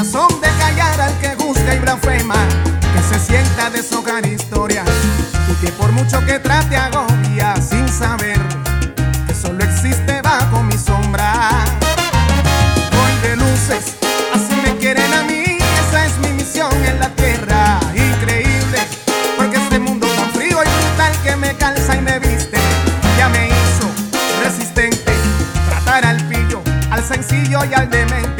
razón de callar al que gusta y blasfema, que se sienta a deshojar historias, y que por mucho que trate agobia sin saber que solo existe bajo mi sombra. Voy de luces, así me quieren a mí, esa es mi misión en la tierra, increíble, porque este mundo tan frío y brutal que me calza y me viste, ya me hizo resistente, tratar al pillo, al sencillo y al demente.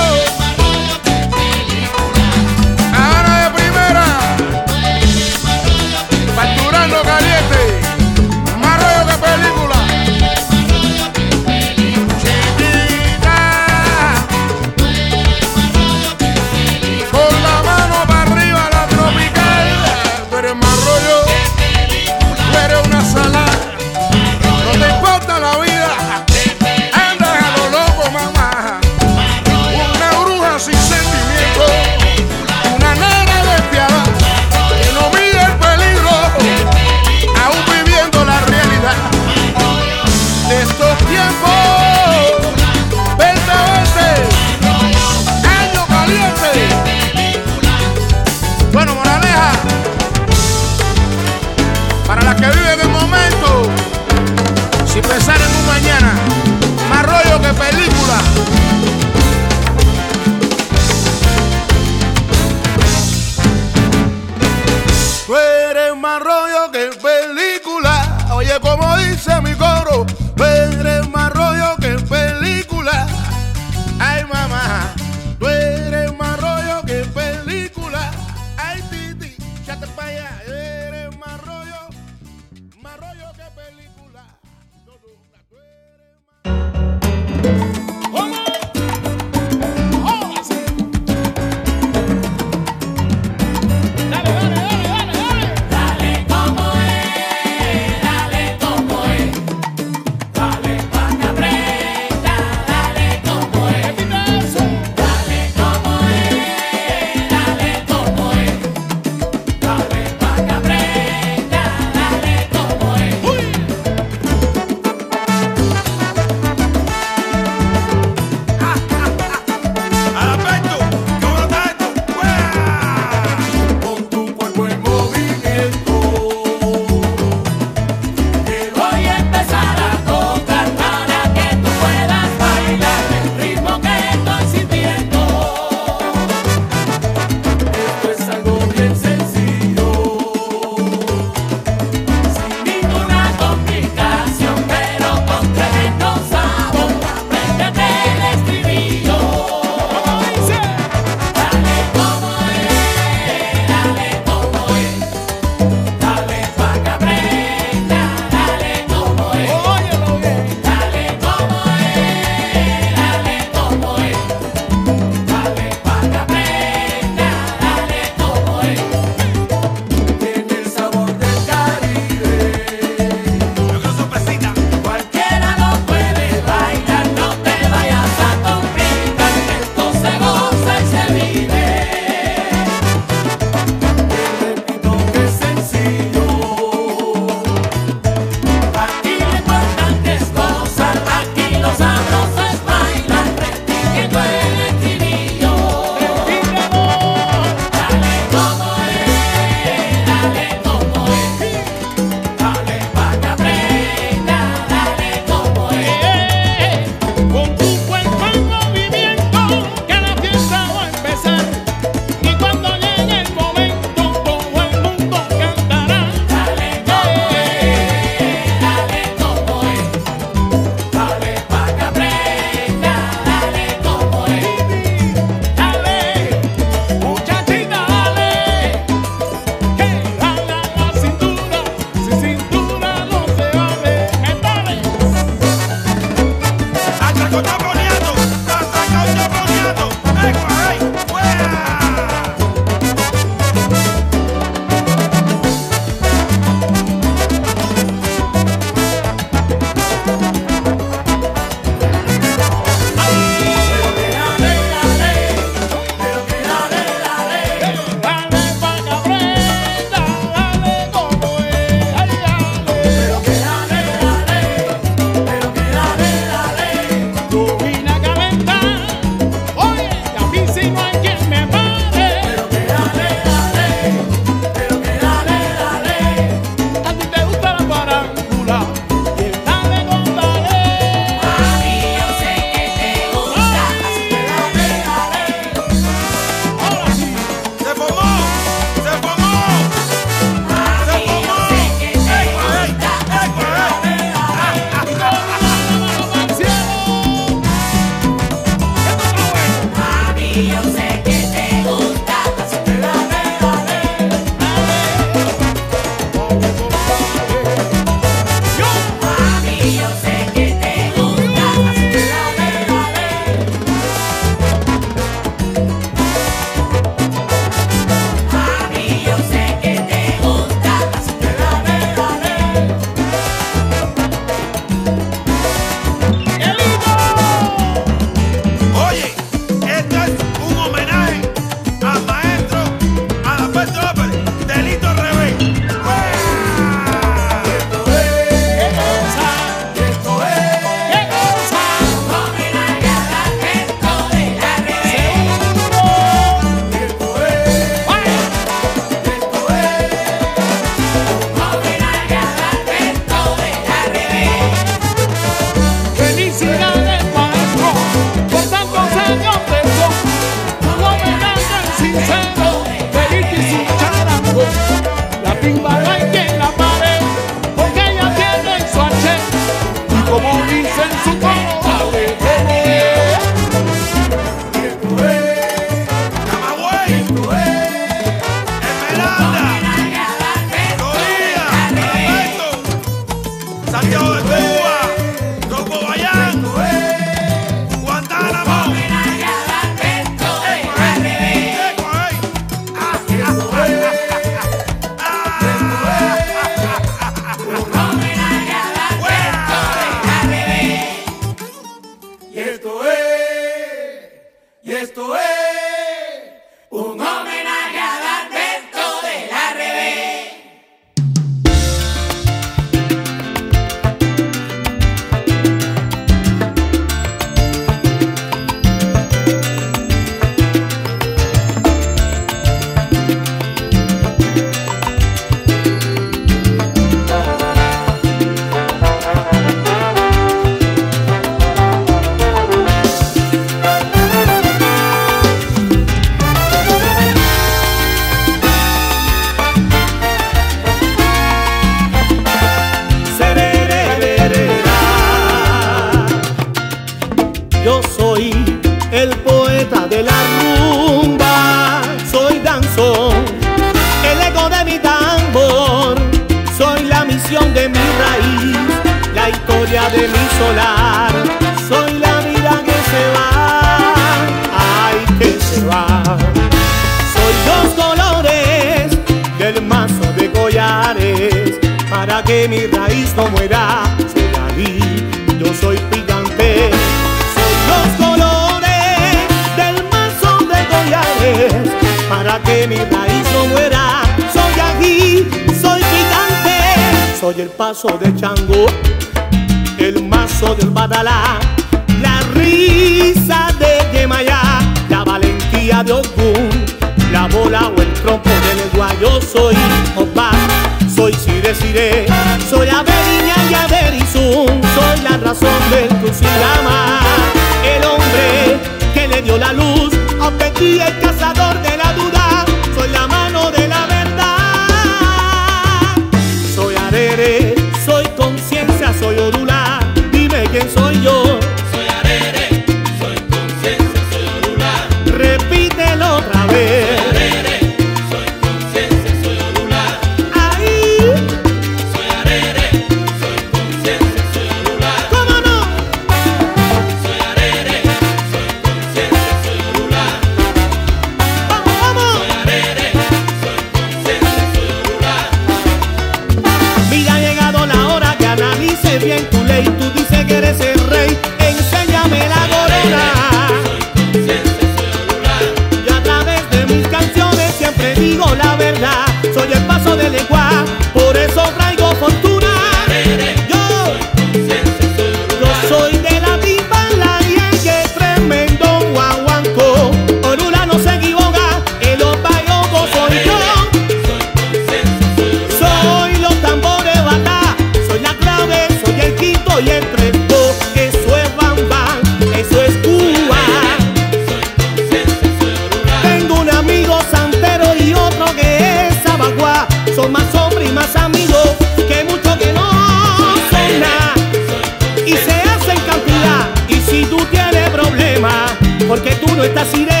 Porque tú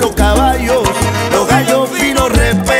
los caballos, los gallos finos respetan.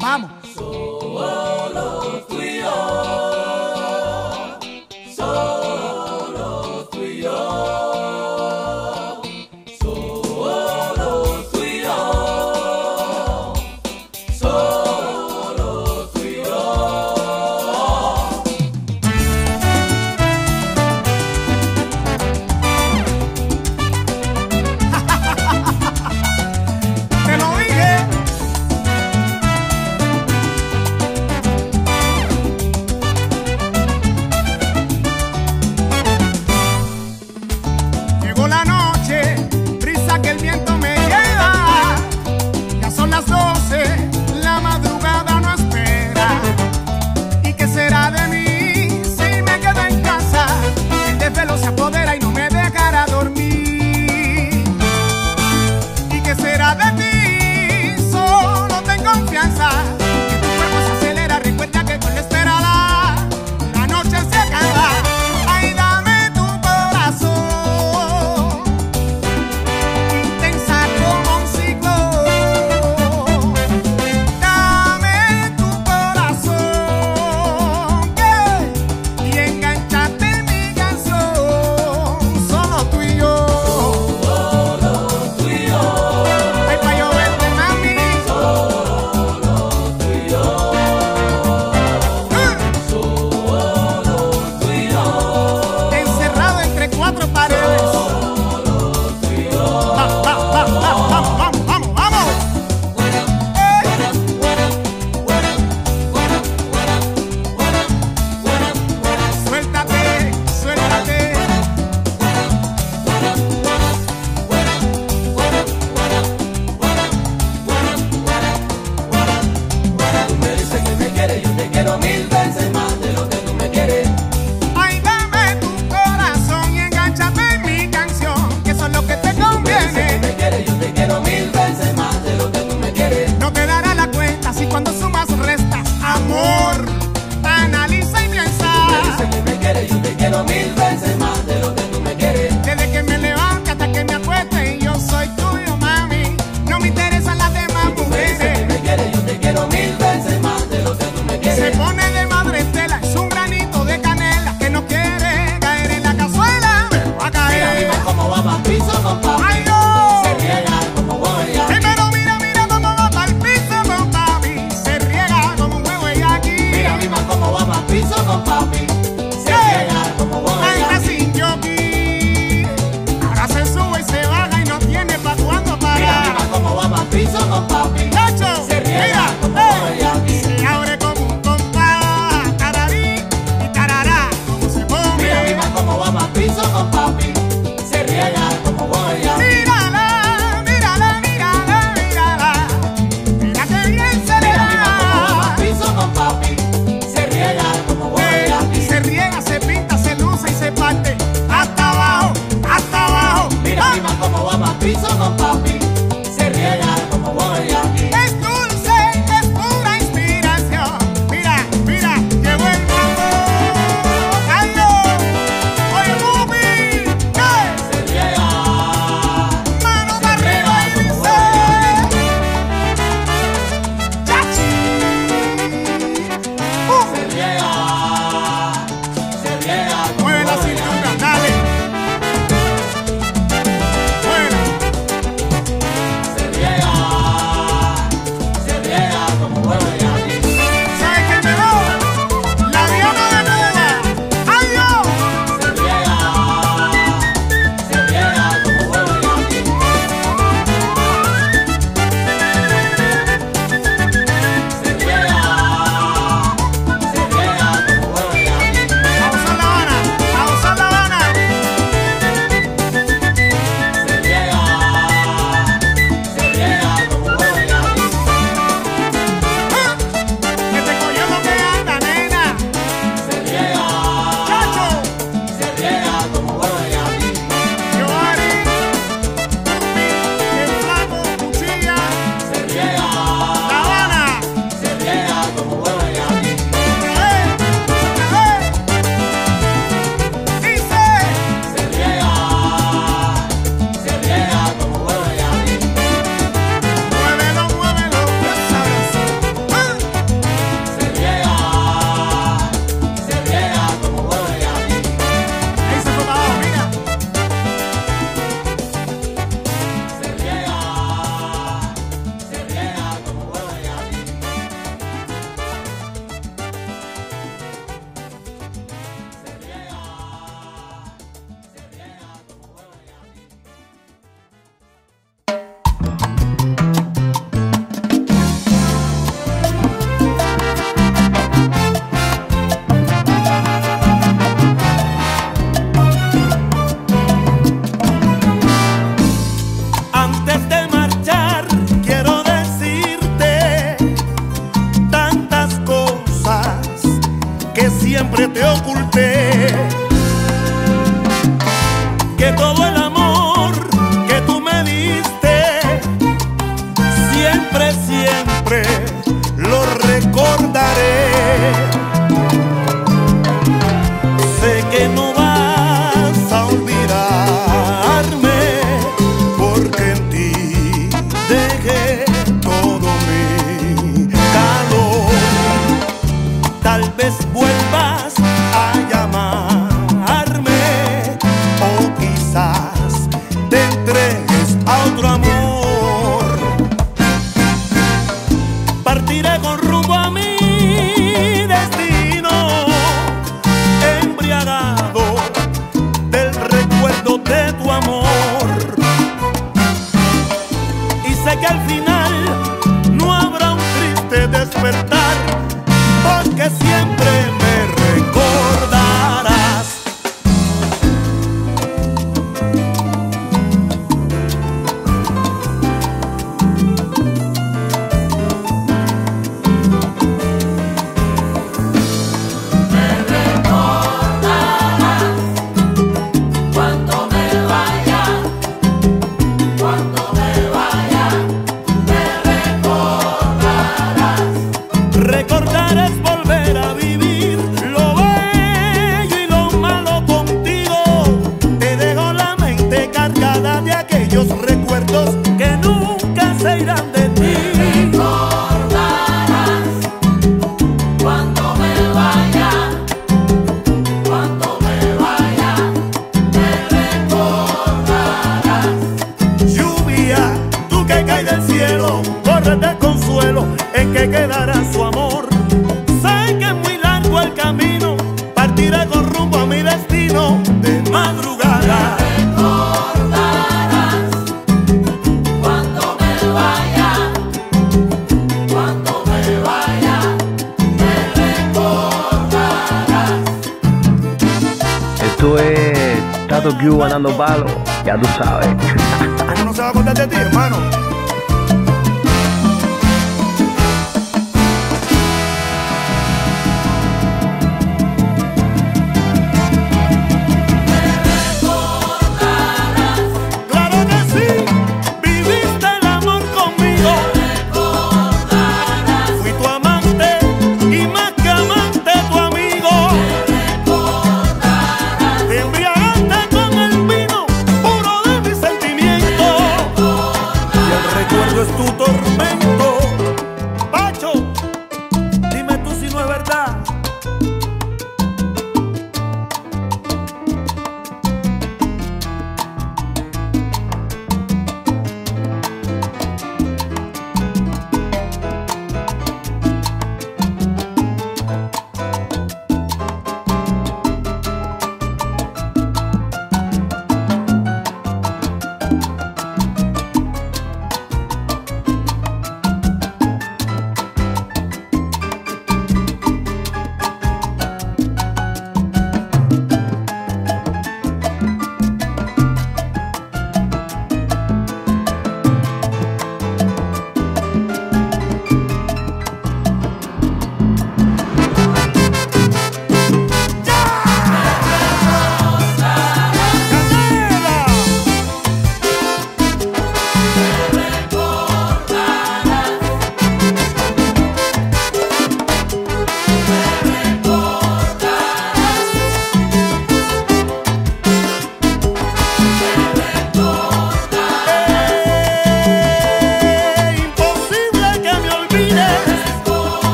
Vamos.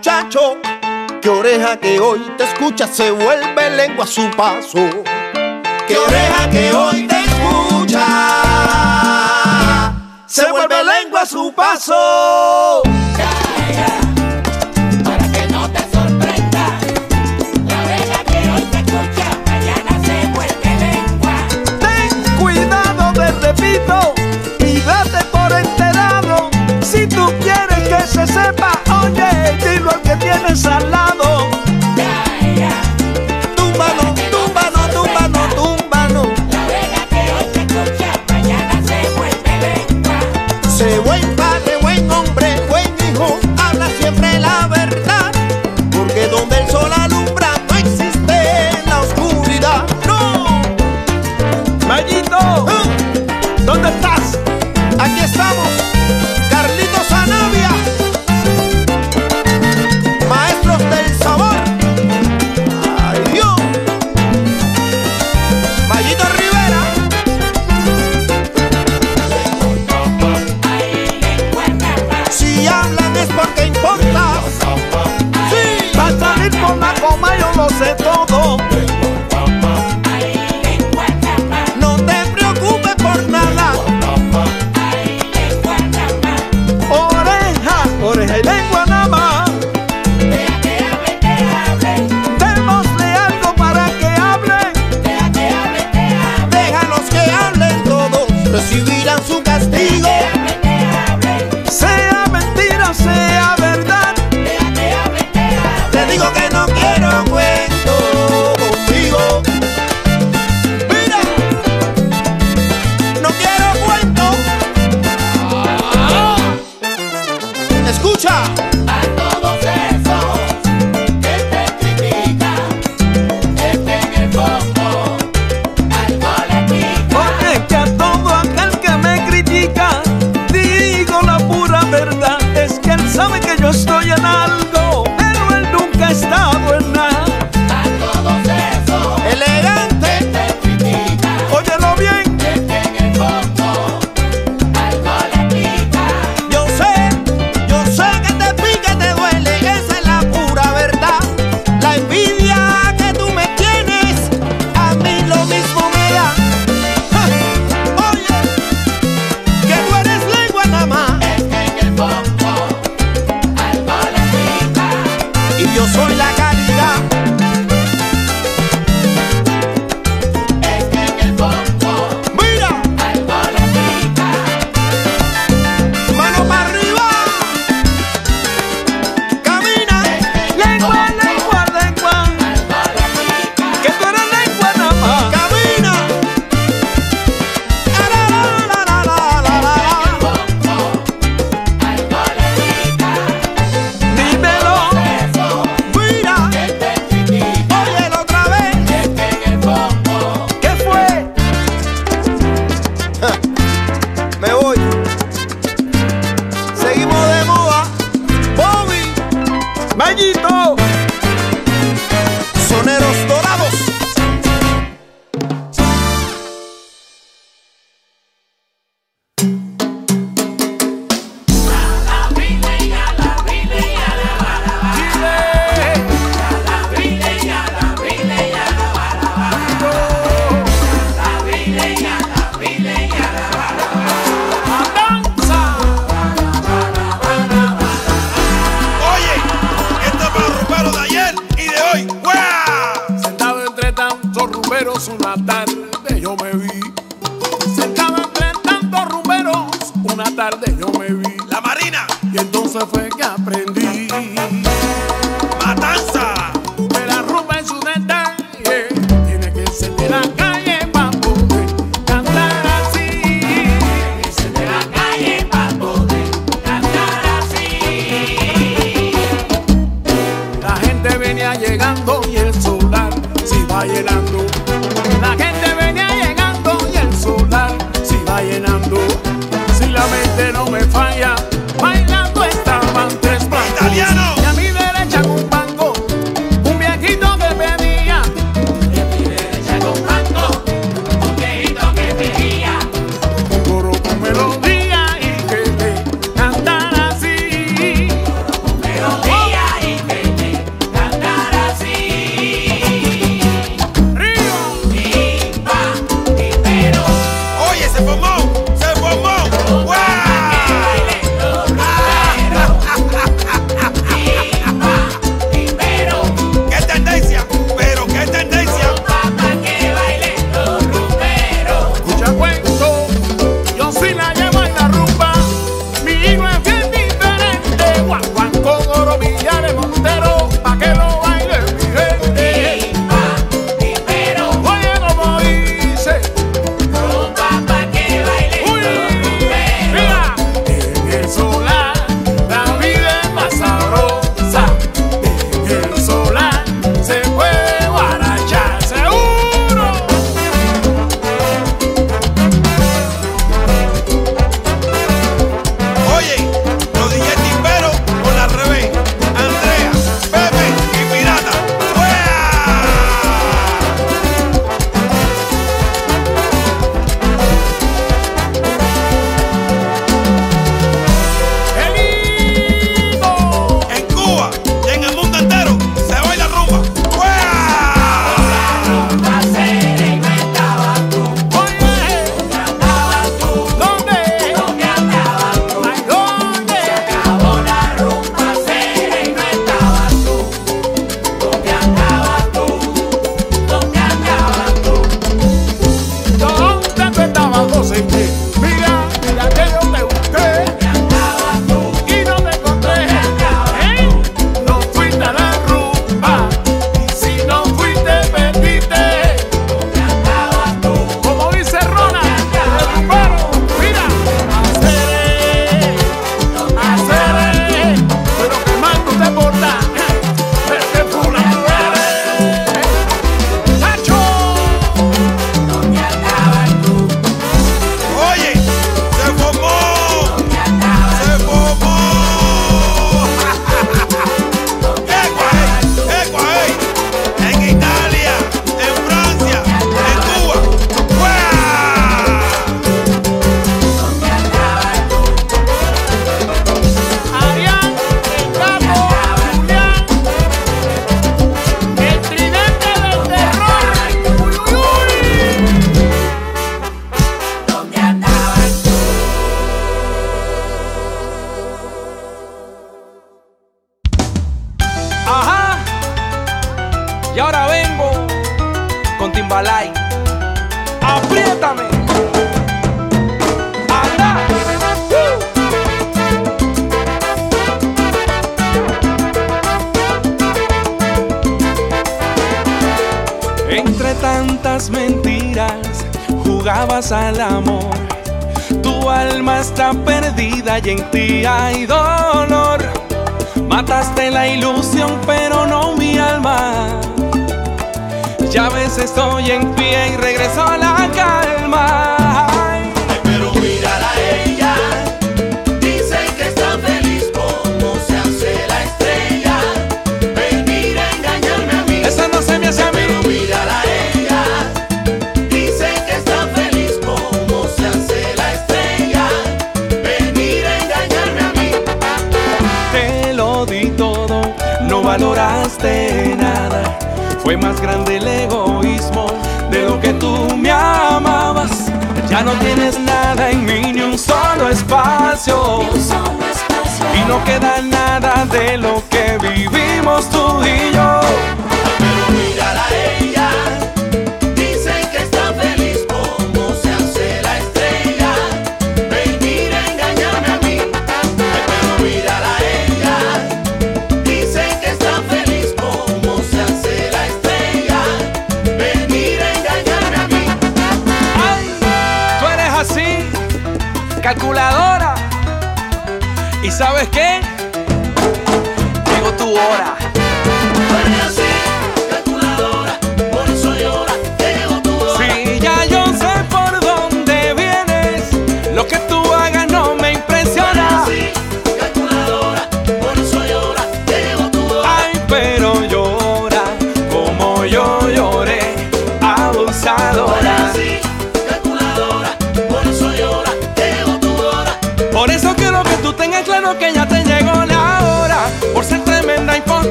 muchacho, que oreja que hoy te escucha se vuelve lengua a su paso. Que oreja que hoy te escucha se vuelve lengua a su paso. que tienes al lado.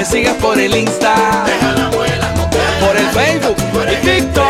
me sigas por el Insta, Deja la abuela, no por el Facebook y TikTok.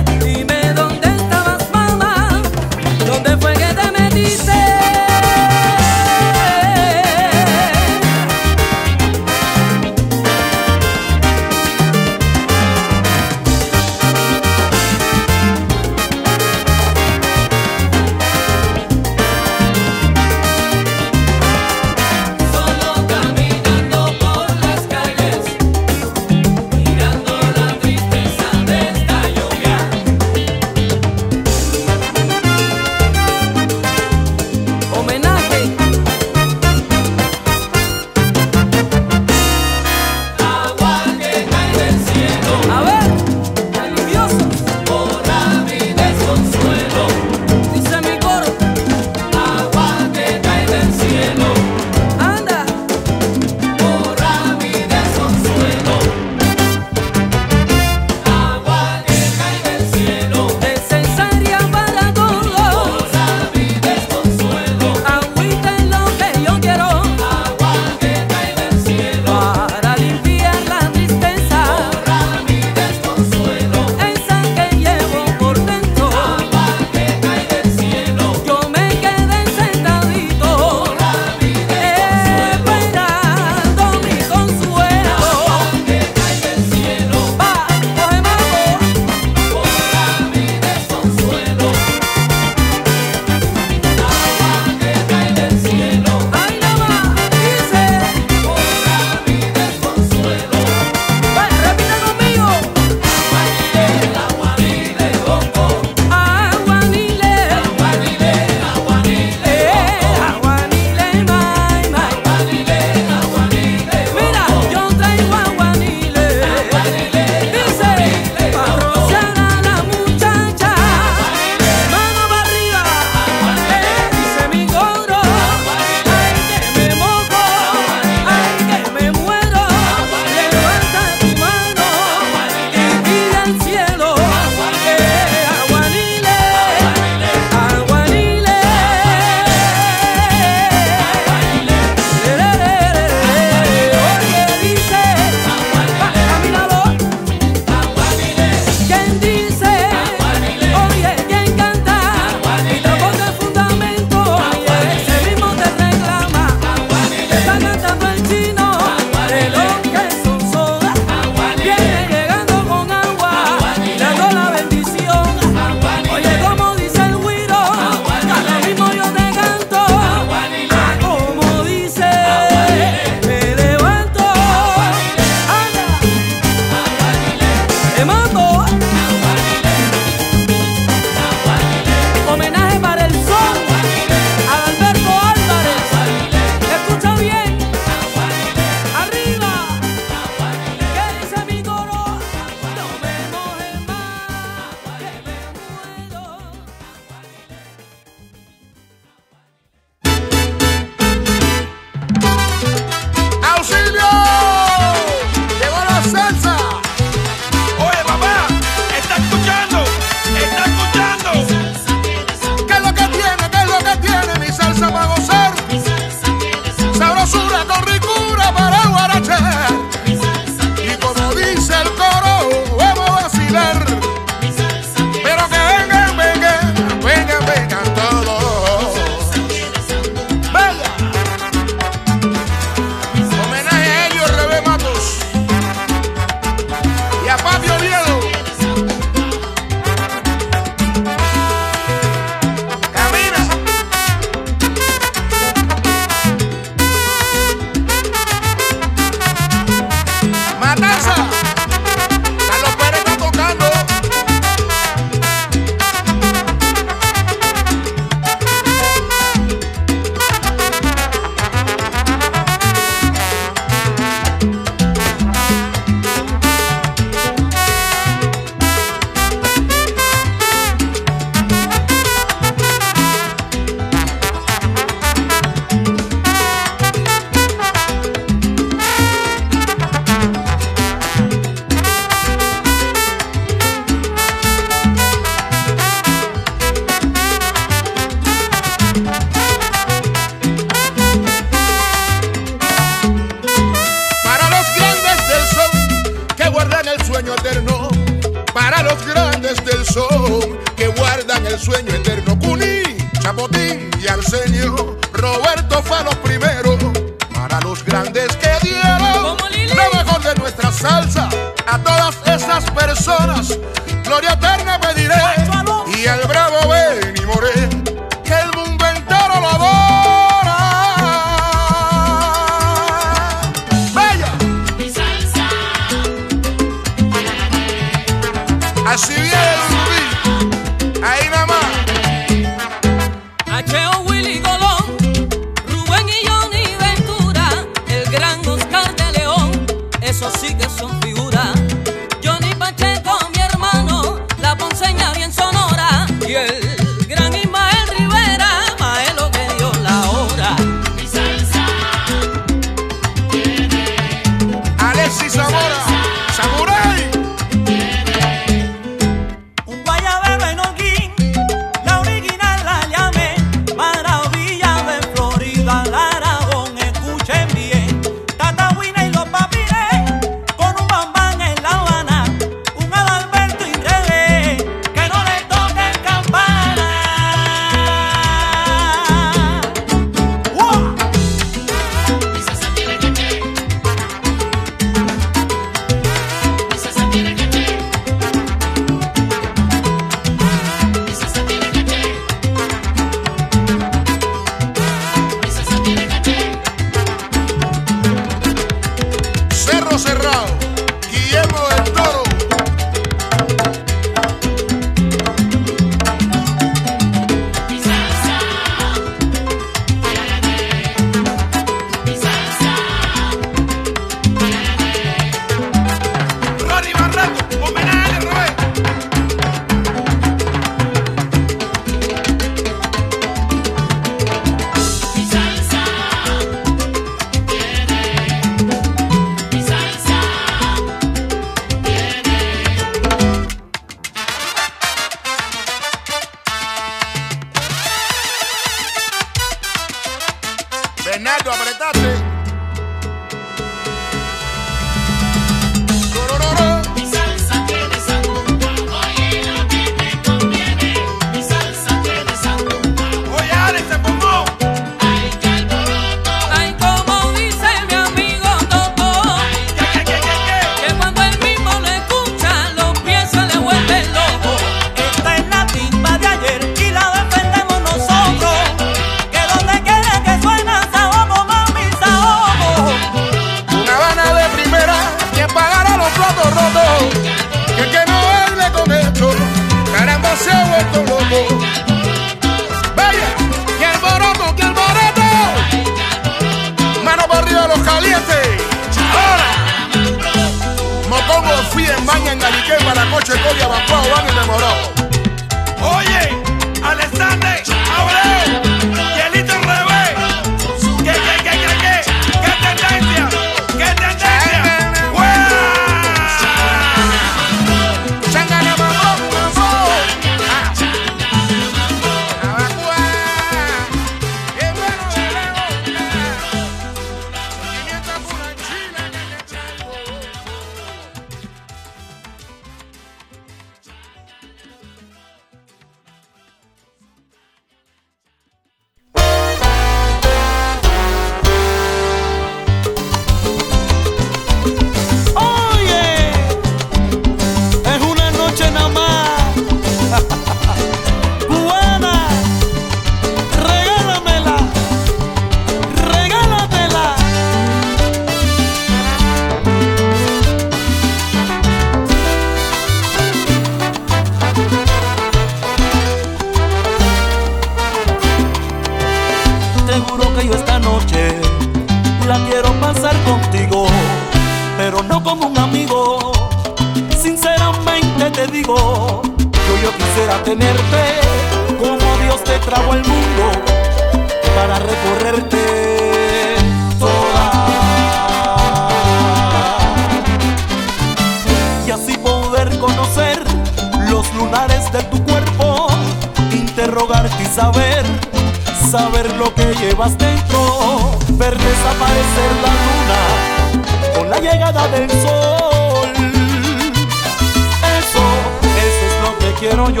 yo.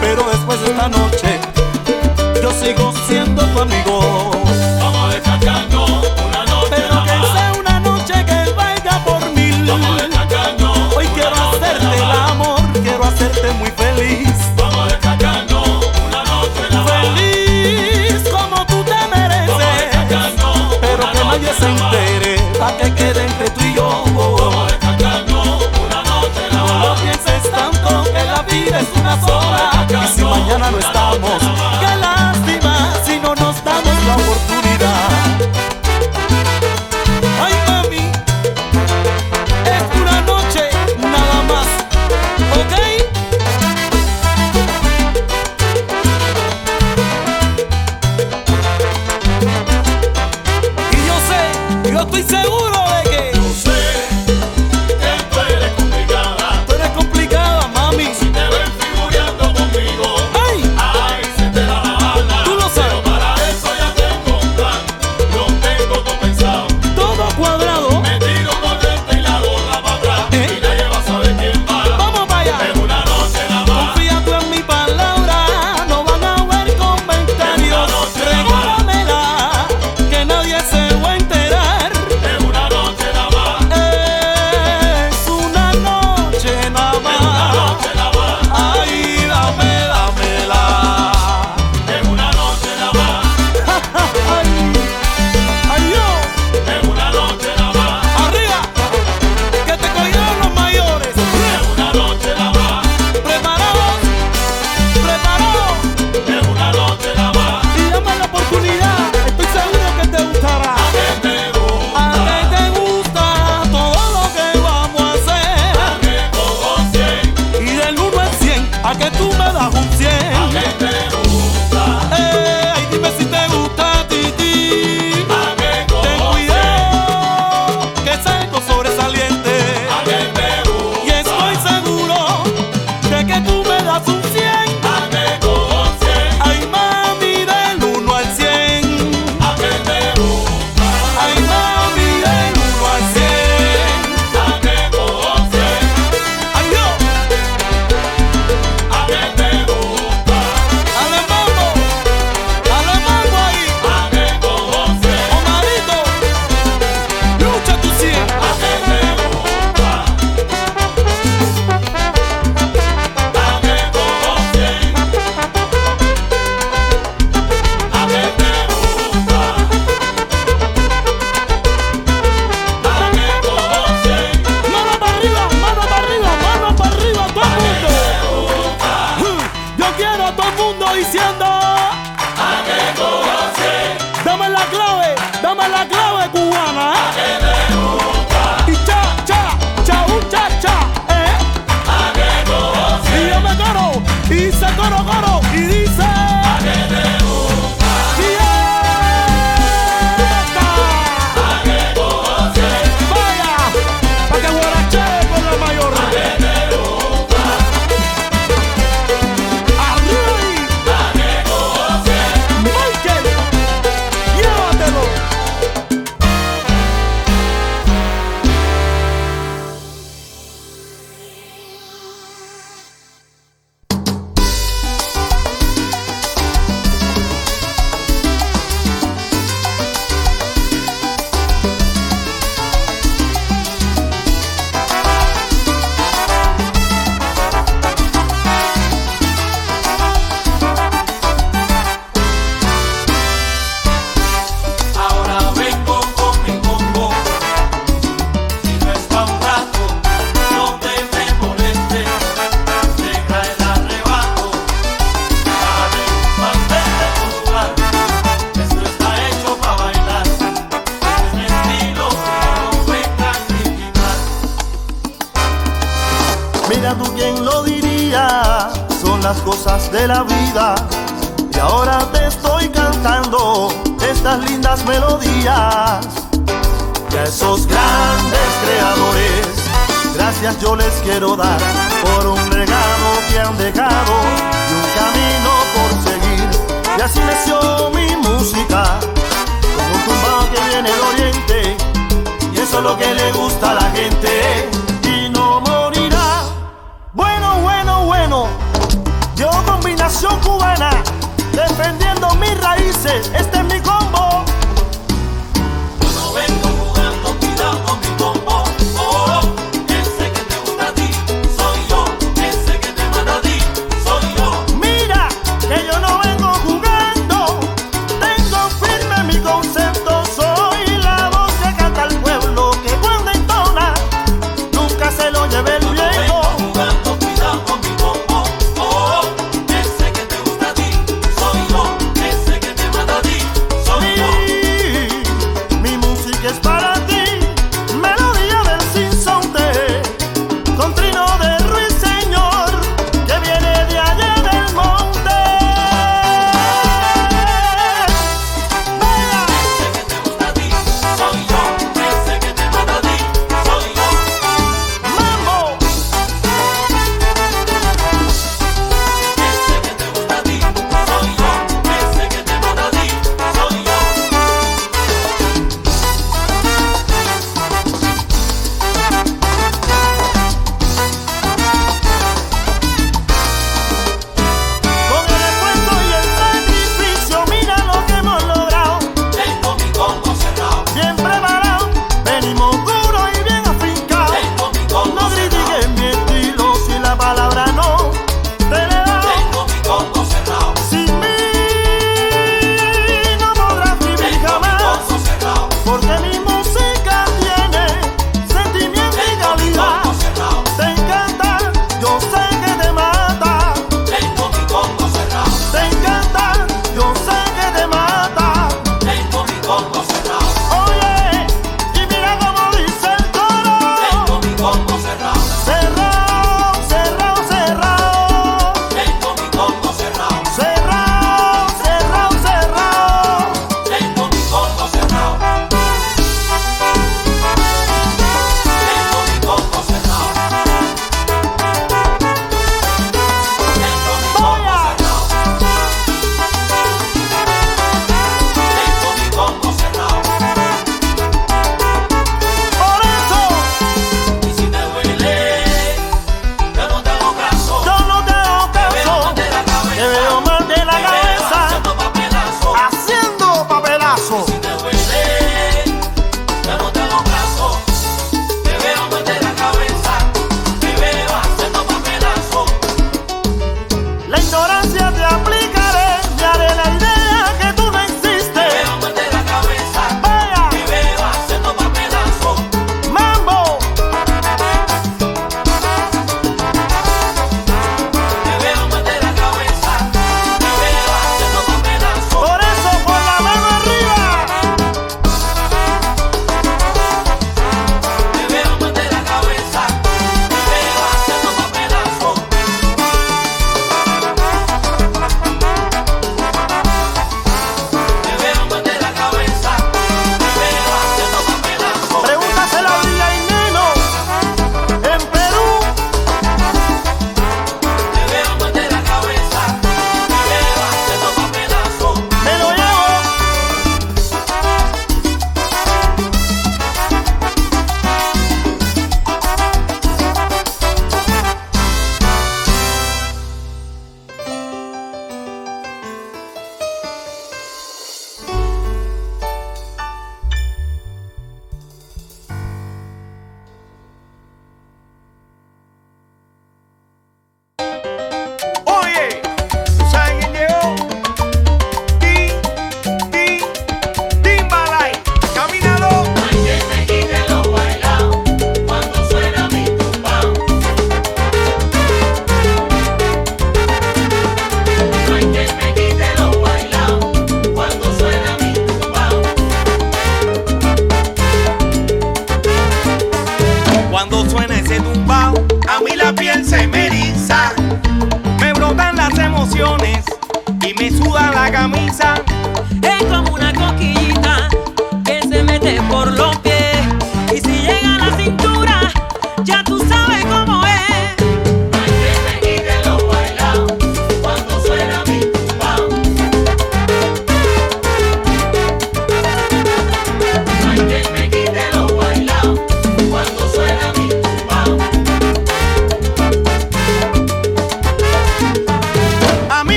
Pero después de esta noche, yo sigo siendo tu amigo. mañana no estamos.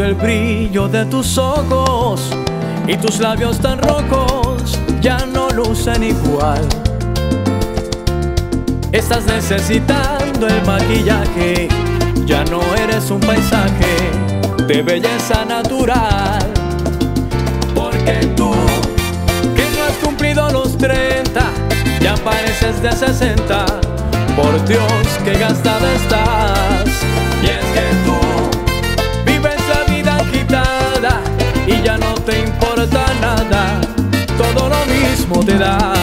el brillo de tus ojos y tus labios tan rojos ya no lucen igual. Estás necesitando el maquillaje, ya no eres un paisaje de belleza natural. Porque tú, que no has cumplido los 30, ya pareces de 60. Por Dios, que gastada estás. y ya no te importa nada, todo lo mismo te da.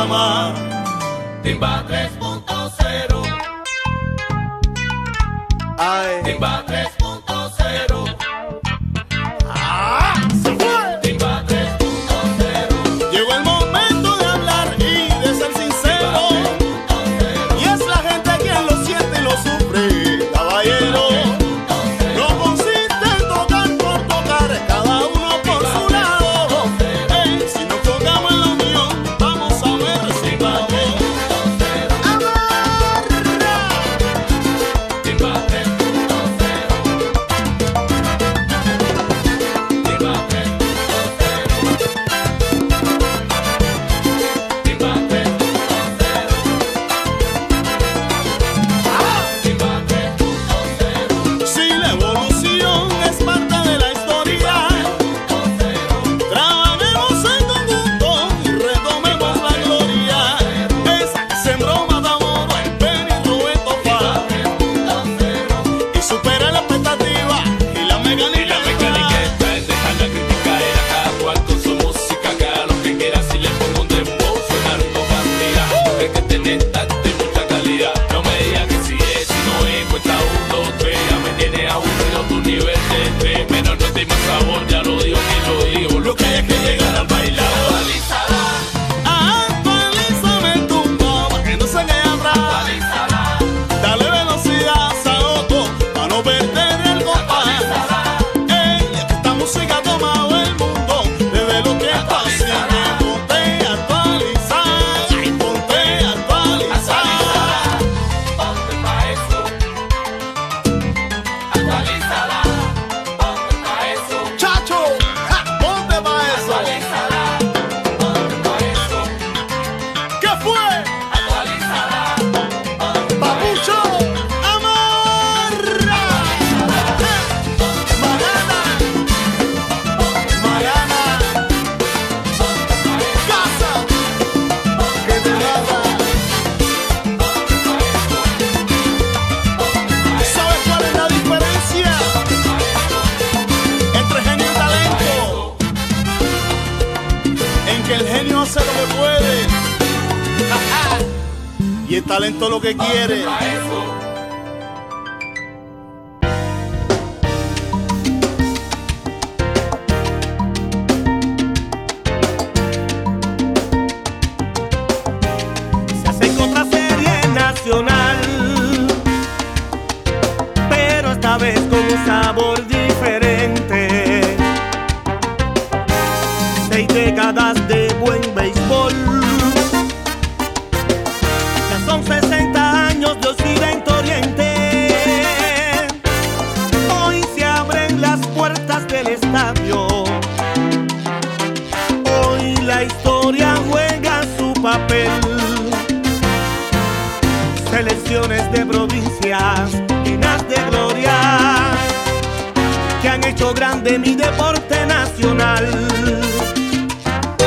llama Timbadres é de provincias llenas de gloria que han hecho grande mi deporte nacional.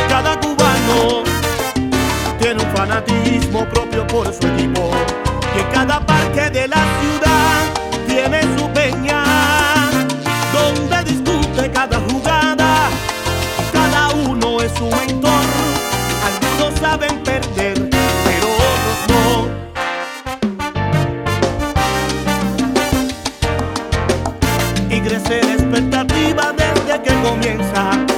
Cada cubano tiene un fanatismo propio por su equipo y en cada parque de la ciudad tiene su peña donde discute cada jugada. Cada uno es su comienza.